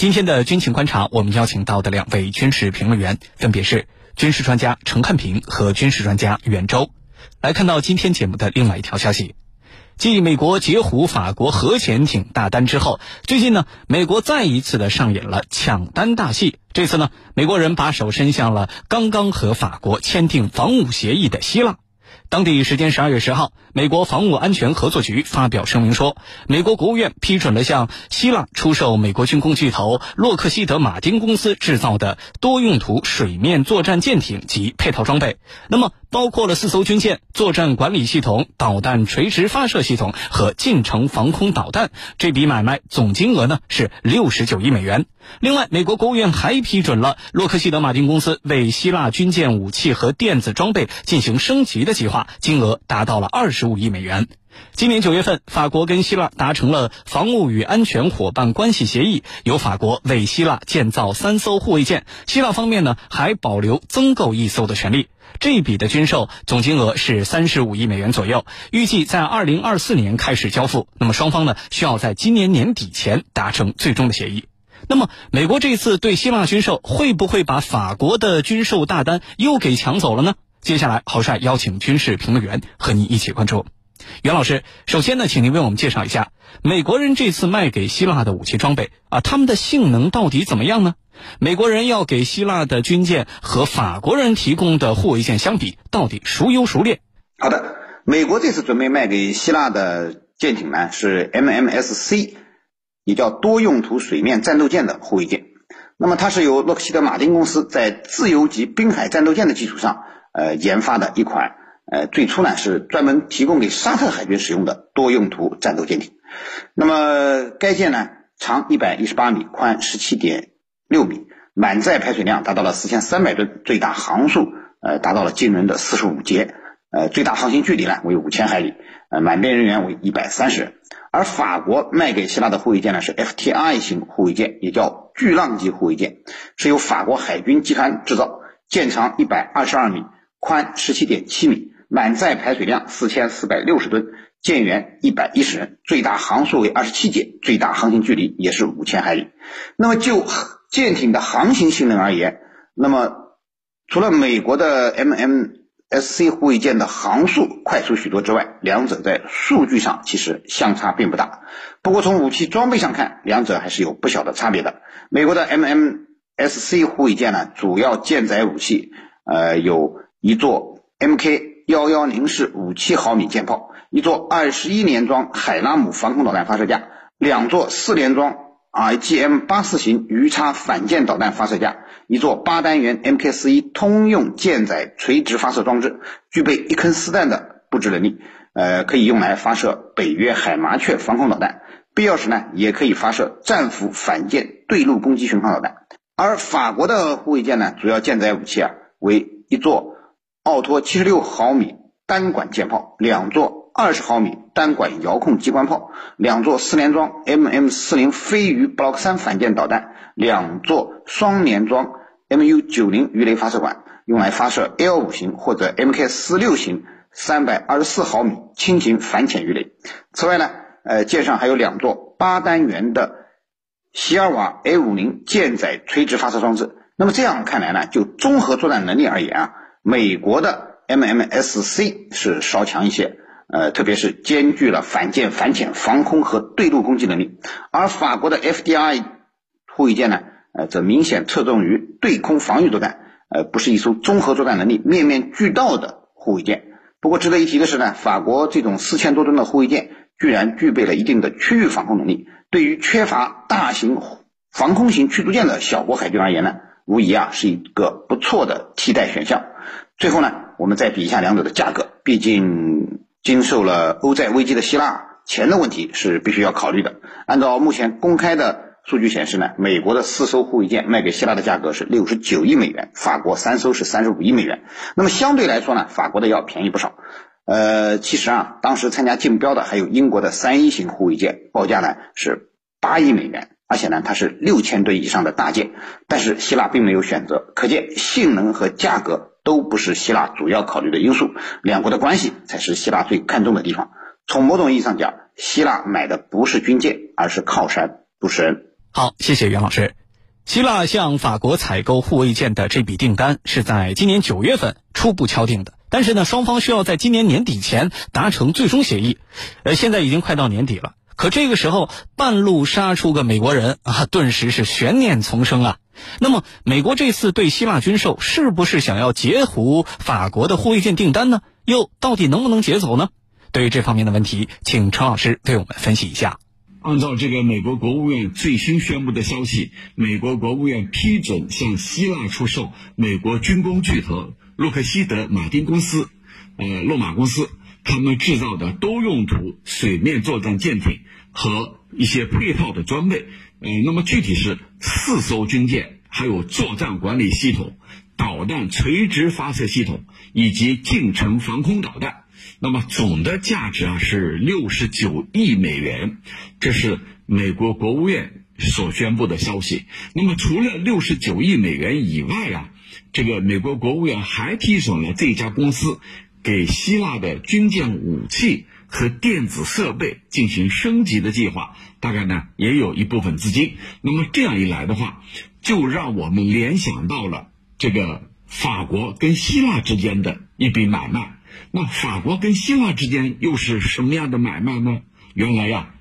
今天的军情观察，我们邀请到的两位军事评论员分别是军事专家陈汉平和军事专家袁周。来看到今天节目的另外一条消息，继美国截胡法国核潜艇大单之后，最近呢，美国再一次的上演了抢单大戏。这次呢，美国人把手伸向了刚刚和法国签订防务协议的希腊。当地时间十二月十号，美国防务安全合作局发表声明说，美国国务院批准了向希腊出售美国军工巨头洛克希德马丁公司制造的多用途水面作战舰艇及配套装备。那么，包括了四艘军舰、作战管理系统、导弹垂直发射系统和近程防空导弹。这笔买卖总金额呢是六十九亿美元。另外，美国国务院还批准了洛克希德马丁公司为希腊军舰武器和电子装备进行升级的计划。金额达到了二十十五亿美元。今年九月份，法国跟希腊达成了防务与安全伙伴关系协议，由法国为希腊建造三艘护卫舰，希腊方面呢还保留增购一艘的权利。这笔的军售总金额是三十五亿美元左右，预计在二零二四年开始交付。那么双方呢需要在今年年底前达成最终的协议。那么美国这次对希腊军售会不会把法国的军售大单又给抢走了呢？接下来，郝帅邀请军事评论员和您一起关注。袁老师，首先呢，请您为我们介绍一下美国人这次卖给希腊的武器装备啊，他们的性能到底怎么样呢？美国人要给希腊的军舰和法国人提供的护卫舰相比，到底孰优孰劣？好的，美国这次准备卖给希腊的舰艇呢，是 MMSC，也叫多用途水面战斗舰的护卫舰。那么它是由洛克希德马丁公司在自由级滨海战斗舰的基础上。呃，研发的一款，呃，最初呢是专门提供给沙特海军使用的多用途战斗舰艇。那么该舰呢，长一百一十八米，宽十七点六米，满载排水量达到了四千三百吨，最大航速呃达到了惊人的四十五节，呃，最大航行距离呢为五千海里，呃，满编人员为一百三十人。而法国卖给希腊的护卫舰呢是 FTI 型护卫舰，也叫巨浪级护卫舰，是由法国海军集团制造，舰长一百二十二米。宽十七点七米，满载排水量四千四百六十吨，舰员一百一十人，最大航速为二十七节，最大航行距离也是五千海里。那么就舰艇的航行性能而言，那么除了美国的 MMSC 护卫舰的航速快速许多之外，两者在数据上其实相差并不大。不过从武器装备上看，两者还是有不小的差别的。美国的 MMSC 护卫舰呢，主要舰载武器，呃有。一座 Mk 幺幺零式五七毫米舰炮，一座二十一连装海拉姆防空导弹发射架，两座四连装 IGM 八四型鱼叉反舰导弹发射架，一座八单元 Mk 四一通用舰载垂直发射装置，具备一坑四弹的布置能力，呃，可以用来发射北约海麻雀防空导弹，必要时呢，也可以发射战斧反舰对陆攻击巡航导弹。而法国的护卫舰呢，主要舰载武器啊，为一座。奥托七十六毫米单管舰炮，两座二十毫米单管遥控机关炮，两座四连装 MM 四零飞鱼 Block 三反舰导弹，两座双连装 MU 九零鱼雷发射管，用来发射 L 五型或者 MK 四六型三百二十四毫米轻型反潜鱼雷。此外呢，呃，舰上还有两座八单元的席尔瓦 A 五零舰载垂直发射装置。那么这样看来呢，就综合作战能力而言啊。美国的 MMSC 是稍强一些，呃，特别是兼具了反舰、反潜、防空和对陆攻击能力，而法国的 FDI 护卫舰呢，呃，则明显侧重于对空防御作战，呃，不是一艘综合作战能力面面俱到的护卫舰。不过值得一提的是呢，法国这种四千多吨的护卫舰，居然具备了一定的区域防空能力，对于缺乏大型防空型驱逐舰的小国海军而言呢？无疑啊，是一个不错的替代选项。最后呢，我们再比一下两者的价格。毕竟经受了欧债危机的希腊，钱的问题是必须要考虑的。按照目前公开的数据显示呢，美国的四艘护卫舰卖给希腊的价格是六十九亿美元，法国三艘是三十五亿美元。那么相对来说呢，法国的要便宜不少。呃，其实啊，当时参加竞标的还有英国的三一型护卫舰，报价呢是八亿美元。而且呢，它是六千吨以上的大舰，但是希腊并没有选择，可见性能和价格都不是希腊主要考虑的因素，两国的关系才是希腊最看重的地方。从某种意义上讲，希腊买的不是军舰，而是靠山，不是人。好，谢谢袁老师。希腊向法国采购护卫舰的这笔订单是在今年九月份初步敲定的，但是呢，双方需要在今年年底前达成最终协议。呃，现在已经快到年底了，可这个时候半路杀出个美国人啊，顿时是悬念丛生啊。那么，美国这次对希腊军售是不是想要截胡法国的护卫舰订单呢？又到底能不能截走呢？对于这方面的问题，请陈老师为我们分析一下。按照这个美国国务院最新宣布的消息，美国国务院批准向希腊出售美国军工巨头洛克希德马丁公司，呃，洛马公司他们制造的多用途水面作战舰艇和一些配套的装备，呃，那么具体是四艘军舰，还有作战管理系统、导弹垂直发射系统以及近程防空导弹。那么总的价值啊是六十九亿美元，这是美国国务院所宣布的消息。那么除了六十九亿美元以外啊，这个美国国务院还批准了这家公司给希腊的军舰武器和电子设备进行升级的计划，大概呢也有一部分资金。那么这样一来的话，就让我们联想到了这个法国跟希腊之间的一笔买卖。那法国跟希腊之间又是什么样的买卖呢？原来呀，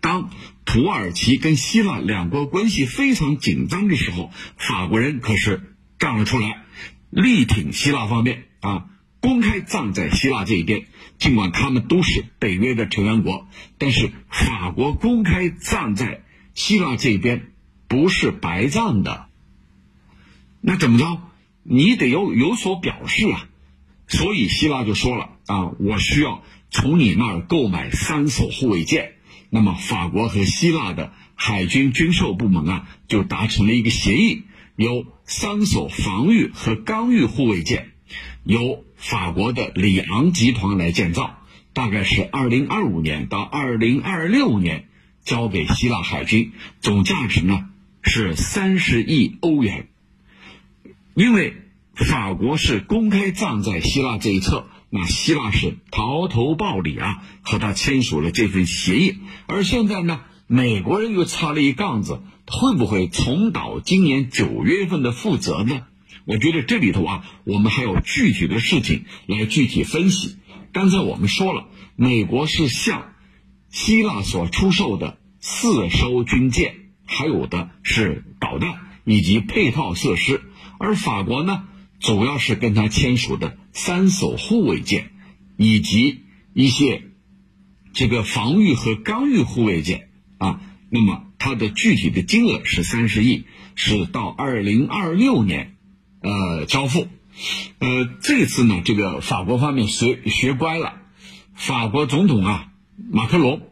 当土耳其跟希腊两国关系非常紧张的时候，法国人可是站了出来，力挺希腊方面啊，公开站在希腊这一边。尽管他们都是北约的成员国，但是法国公开站在希腊这一边，不是白站的。那怎么着？你得有有所表示啊。所以希腊就说了啊，我需要从你那儿购买三艘护卫舰。那么法国和希腊的海军军售部门啊，就达成了一个协议，由三艘防御和干预护卫舰，由法国的里昂集团来建造，大概是二零二五年到二零二六年交给希腊海军，总价值呢是三十亿欧元，因为。法国是公开站在希腊这一侧，那希腊是逃头报李啊，和他签署了这份协议。而现在呢，美国人又插了一杠子，会不会重蹈今年九月份的覆辙呢？我觉得这里头啊，我们还有具体的事情来具体分析。刚才我们说了，美国是向希腊所出售的四艘军舰，还有的是导弹以及配套设施，而法国呢？主要是跟他签署的三艘护卫舰，以及一些这个防御和干预护卫舰啊，那么它的具体的金额是三十亿，是到二零二六年，呃交付。呃，这次呢，这个法国方面学学乖了，法国总统啊马克龙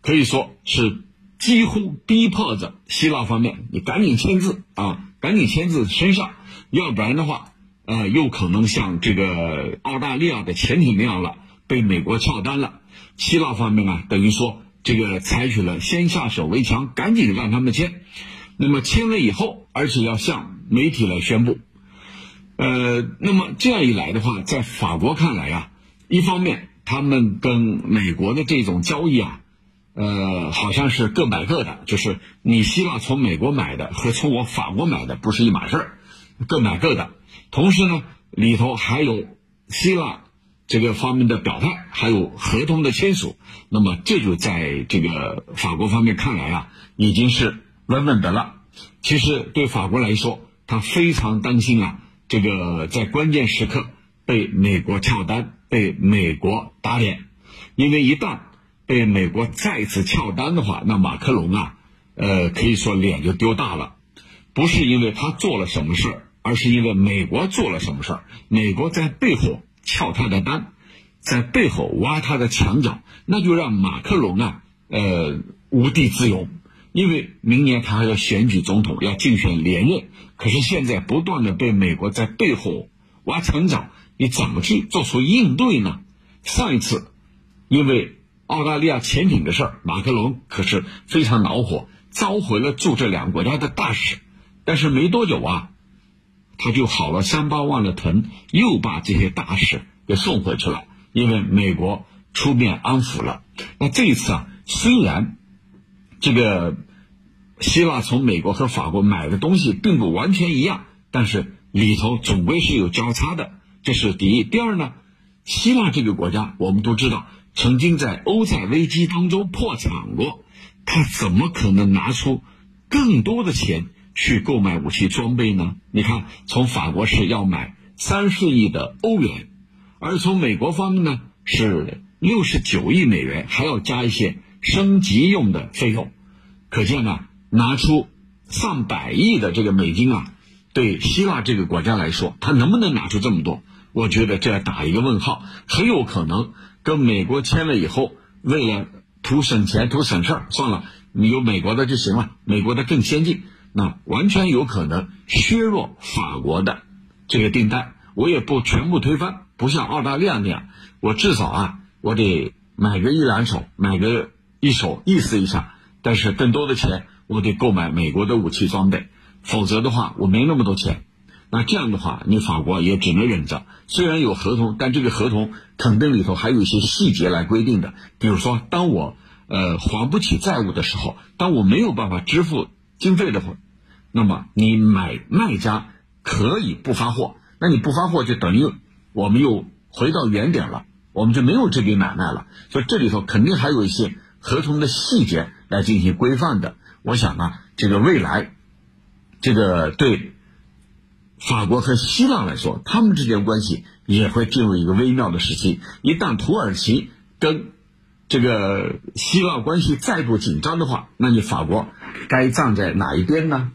可以说是几乎逼迫着希腊方面，你赶紧签字啊，赶紧签字身上，要不然的话。呃，又可能像这个澳大利亚的潜艇那样了，被美国撬单了。希腊方面啊，等于说这个采取了先下手为强，赶紧让他们签。那么签了以后，而且要向媒体来宣布。呃，那么这样一来的话，在法国看来啊，一方面他们跟美国的这种交易啊，呃，好像是各买各的，就是你希腊从美国买的和从我法国买的不是一码事儿，各买各的。同时呢，里头还有希腊这个方面的表态，还有合同的签署。那么这就在这个法国方面看来啊，已经是稳稳的了。其实对法国来说，他非常担心啊，这个在关键时刻被美国撬单，被美国打脸。因为一旦被美国再次撬单的话，那马克龙啊，呃，可以说脸就丢大了。不是因为他做了什么事儿。而是因为美国做了什么事儿，美国在背后撬他的单，在背后挖他的墙角，那就让马克龙啊，呃，无地自容。因为明年他还要选举总统，要竞选连任。可是现在不断的被美国在背后挖墙脚，你怎么去做出应对呢？上一次，因为澳大利亚潜艇的事儿，马克龙可是非常恼火，召回了驻这两个国家的大使。但是没多久啊。他就好了三八万的疼，又把这些大使给送回去了，因为美国出面安抚了。那这一次啊，虽然这个希腊从美国和法国买的东西并不完全一样，但是里头总归是有交叉的，这是第一。第二呢，希腊这个国家我们都知道，曾经在欧债危机当中破产过，他怎么可能拿出更多的钱去购买武器装备呢？你看，从法国是要买三十亿的欧元，而从美国方面呢是六十九亿美元，还要加一些升级用的费用，可见呢。拿出上百亿的这个美金啊，对希腊这个国家来说，他能不能拿出这么多？我觉得这要打一个问号。很有可能跟美国签了以后，为了图省钱、图省事儿，算了，你有美国的就行了，美国的更先进，那完全有可能削弱法国的这个订单。我也不全部推翻，不像澳大利亚那样，我至少啊，我得买个一两手，买个一手意思一下，但是更多的钱。我得购买美国的武器装备，否则的话我没那么多钱。那这样的话，你法国也只能忍着。虽然有合同，但这个合同肯定里头还有一些细节来规定的。比如说，当我呃还不起债务的时候，当我没有办法支付经费的话，那么你买卖家可以不发货。那你不发货，就等于我们又回到原点了，我们就没有这笔买卖了。所以这里头肯定还有一些合同的细节来进行规范的。我想啊，这个未来，这个对法国和希腊来说，他们之间关系也会进入一个微妙的时期。一旦土耳其跟这个希腊关系再度紧张的话，那你法国该站在哪一边呢？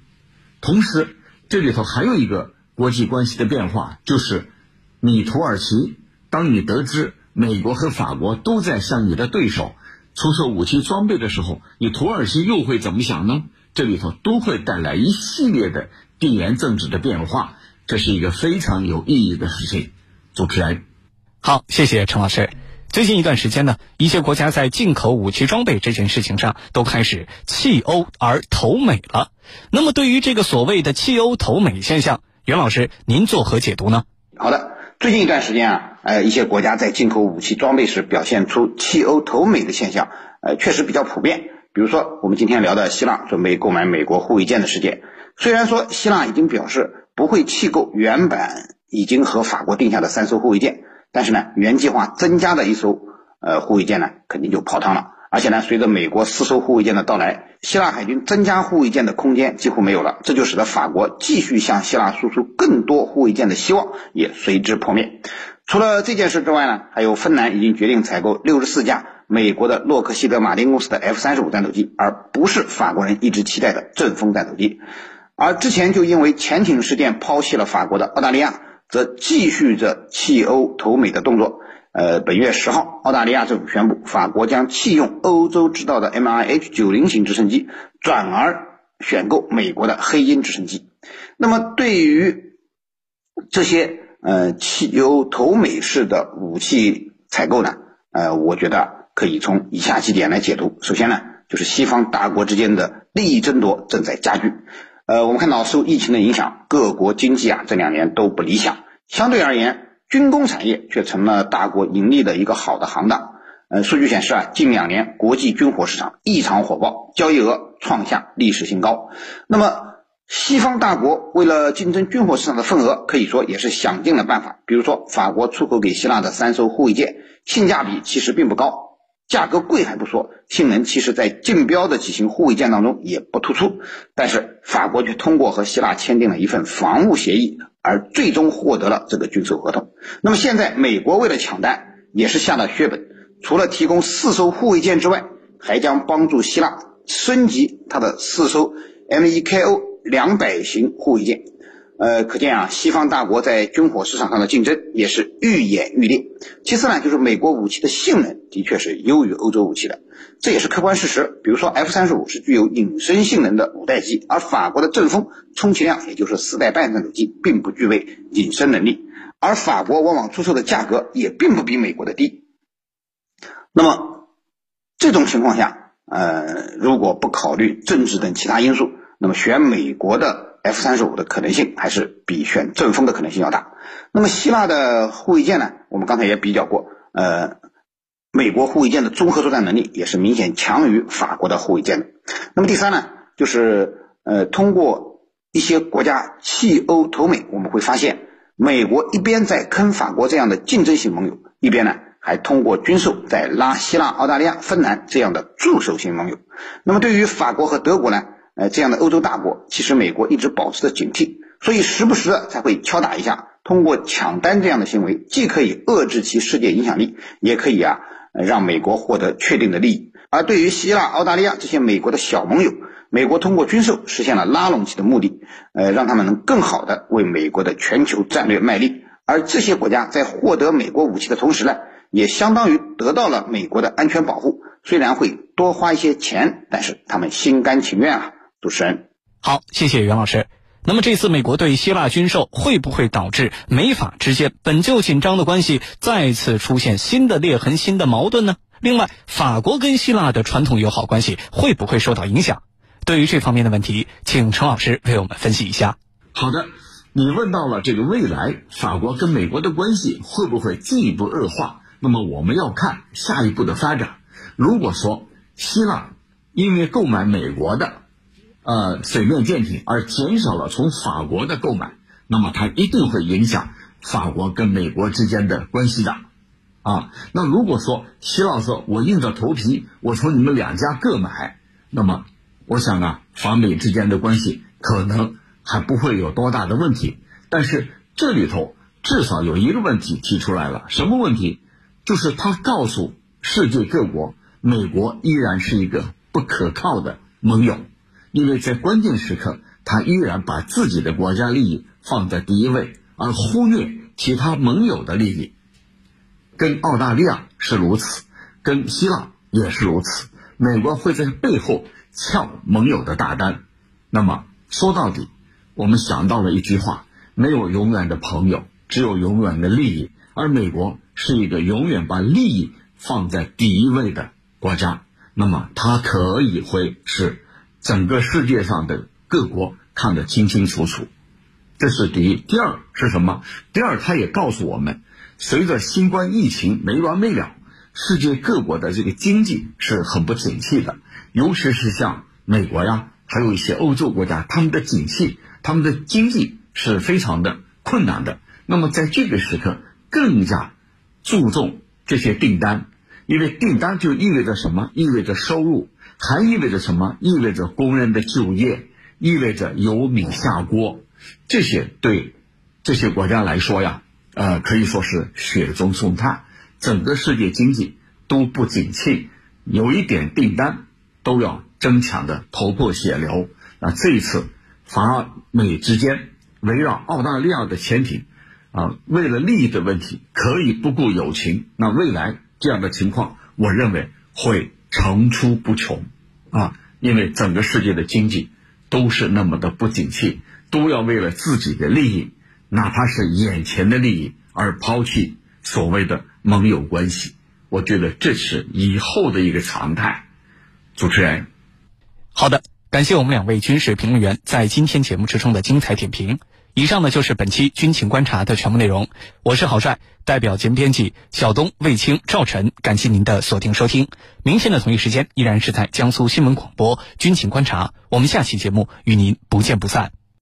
同时，这里头还有一个国际关系的变化，就是你土耳其，当你得知美国和法国都在向你的对手。出售武器装备的时候，你土耳其又会怎么想呢？这里头都会带来一系列的地缘政治的变化，这是一个非常有意义的事情。主持人，好，谢谢陈老师。最近一段时间呢，一些国家在进口武器装备这件事情上都开始弃欧而投美了。那么，对于这个所谓的弃欧投美现象，袁老师您作何解读呢？好的。最近一段时间啊，呃，一些国家在进口武器装备时表现出弃欧投美的现象，呃，确实比较普遍。比如说，我们今天聊的希腊准备购买美国护卫舰的事件，虽然说希腊已经表示不会弃购原版已经和法国定下的三艘护卫舰，但是呢，原计划增加的一艘呃护卫舰呢，肯定就泡汤了。而且呢，随着美国四艘护卫舰的到来，希腊海军增加护卫舰的空间几乎没有了，这就使得法国继续向希腊输出更多护卫舰的希望也随之破灭。除了这件事之外呢，还有芬兰已经决定采购六十四架美国的洛克希德马丁公司的 F 三十五战斗机，而不是法国人一直期待的阵风战斗机。而之前就因为潜艇事件抛弃了法国的澳大利亚，则继续着弃欧投美的动作。呃，本月十号，澳大利亚政府宣布，法国将弃用欧洲制造的 M I H 九零型直升机，转而选购美国的黑鹰直升机。那么，对于这些呃汽油投美式的武器采购呢？呃，我觉得可以从以下几点来解读。首先呢，就是西方大国之间的利益争夺正在加剧。呃，我们看到受疫情的影响，各国经济啊这两年都不理想。相对而言，军工产业却成了大国盈利的一个好的行当。呃，数据显示啊，近两年国际军火市场异常火爆，交易额创下历史新高。那么，西方大国为了竞争军火市场的份额，可以说也是想尽了办法。比如说，法国出口给希腊的三艘护卫舰，性价比其实并不高。价格贵还不说，性能其实在竞标的几型护卫舰当中也不突出。但是法国却通过和希腊签订了一份防务协议，而最终获得了这个军售合同。那么现在美国为了抢单，也是下了血本，除了提供四艘护卫舰之外，还将帮助希腊升级它的四艘 MEKO 两百型护卫舰。呃，可见啊，西方大国在军火市场上的竞争也是愈演愈烈。其次呢，就是美国武器的性能的确是优于欧洲武器的，这也是客观事实。比如说，F 三十五是具有隐身性能的五代机，而法国的阵风充其量也就是四代半战斗机，并不具备隐身能力。而法国往往出售的价格也并不比美国的低。那么这种情况下，呃，如果不考虑政治等其他因素，那么选美国的。F 三十五的可能性还是比选阵风的可能性要大。那么希腊的护卫舰呢？我们刚才也比较过，呃，美国护卫舰的综合作战能力也是明显强于法国的护卫舰的。那么第三呢，就是呃，通过一些国家弃欧投美，我们会发现，美国一边在坑法国这样的竞争性盟友，一边呢还通过军售在拉希腊、澳大利亚、芬兰这样的助手型盟友。那么对于法国和德国呢，呃，这样的欧洲大国，其实美国一直保持着警惕，所以时不时的才会敲打一下，通过抢单这样的行为，既可以遏制其世界影响力，也可以啊，让美国获得确定的利益。而对于希腊、澳大利亚这些美国的小盟友，美国通过军售实现了拉拢其的目的，呃，让他们能更好的为美国的全球战略卖力。而这些国家在获得美国武器的同时呢，也相当于得到了美国的安全保护。虽然会多花一些钱，但是他们心甘情愿啊。主持人，好，谢谢袁老师。那么这次美国对希腊军售会不会导致美法之间本就紧张的关系再次出现新的裂痕、新的矛盾呢？另外，法国跟希腊的传统友好关系会不会受到影响？对于这方面的问题，请陈老师为我们分析一下。好的，你问到了这个未来法国跟美国的关系会不会进一步恶化？那么我们要看下一步的发展。如果说希腊因为购买美国的呃水面舰艇而减少了从法国的购买，那么它一定会影响法国跟美国之间的关系的。啊，那如果说希腊说我硬着头皮，我从你们两家各买，那么我想啊，法美之间的关系可能还不会有多大的问题。但是这里头至少有一个问题提出来了，什么问题？就是他告诉世界各国，美国依然是一个不可靠的盟友，因为在关键时刻，他依然把自己的国家利益放在第一位，而忽略其他盟友的利益。跟澳大利亚是如此，跟希腊也是如此。美国会在背后撬盟友的大单。那么说到底，我们想到了一句话：没有永远的朋友，只有永远的利益。而美国是一个永远把利益放在第一位的国家。那么它可以会是整个世界上的各国看得清清楚楚。这是第一。第二是什么？第二，它也告诉我们。随着新冠疫情没完没了，世界各国的这个经济是很不景气的，尤其是像美国呀，还有一些欧洲国家，他们的景气、他们的经济是非常的困难的。那么在这个时刻，更加注重这些订单，因为订单就意味着什么？意味着收入，还意味着什么？意味着工人的就业，意味着有米下锅。这些对这些国家来说呀。呃，可以说是雪中送炭，整个世界经济都不景气，有一点订单都要争抢的头破血流。那这一次，法美之间围绕澳大利亚的潜艇，啊，为了利益的问题可以不顾友情。那未来这样的情况，我认为会层出不穷，啊，因为整个世界的经济都是那么的不景气，都要为了自己的利益。哪怕是眼前的利益，而抛弃所谓的盟友关系，我觉得这是以后的一个常态。主持人，好的，感谢我们两位军事评论员在今天节目之中的精彩点评。以上呢就是本期军情观察的全部内容。我是郝帅，代表节目编辑小东、卫青、赵晨，感谢您的锁定收听。明天的同一时间依然是在江苏新闻广播军情观察，我们下期节目与您不见不散。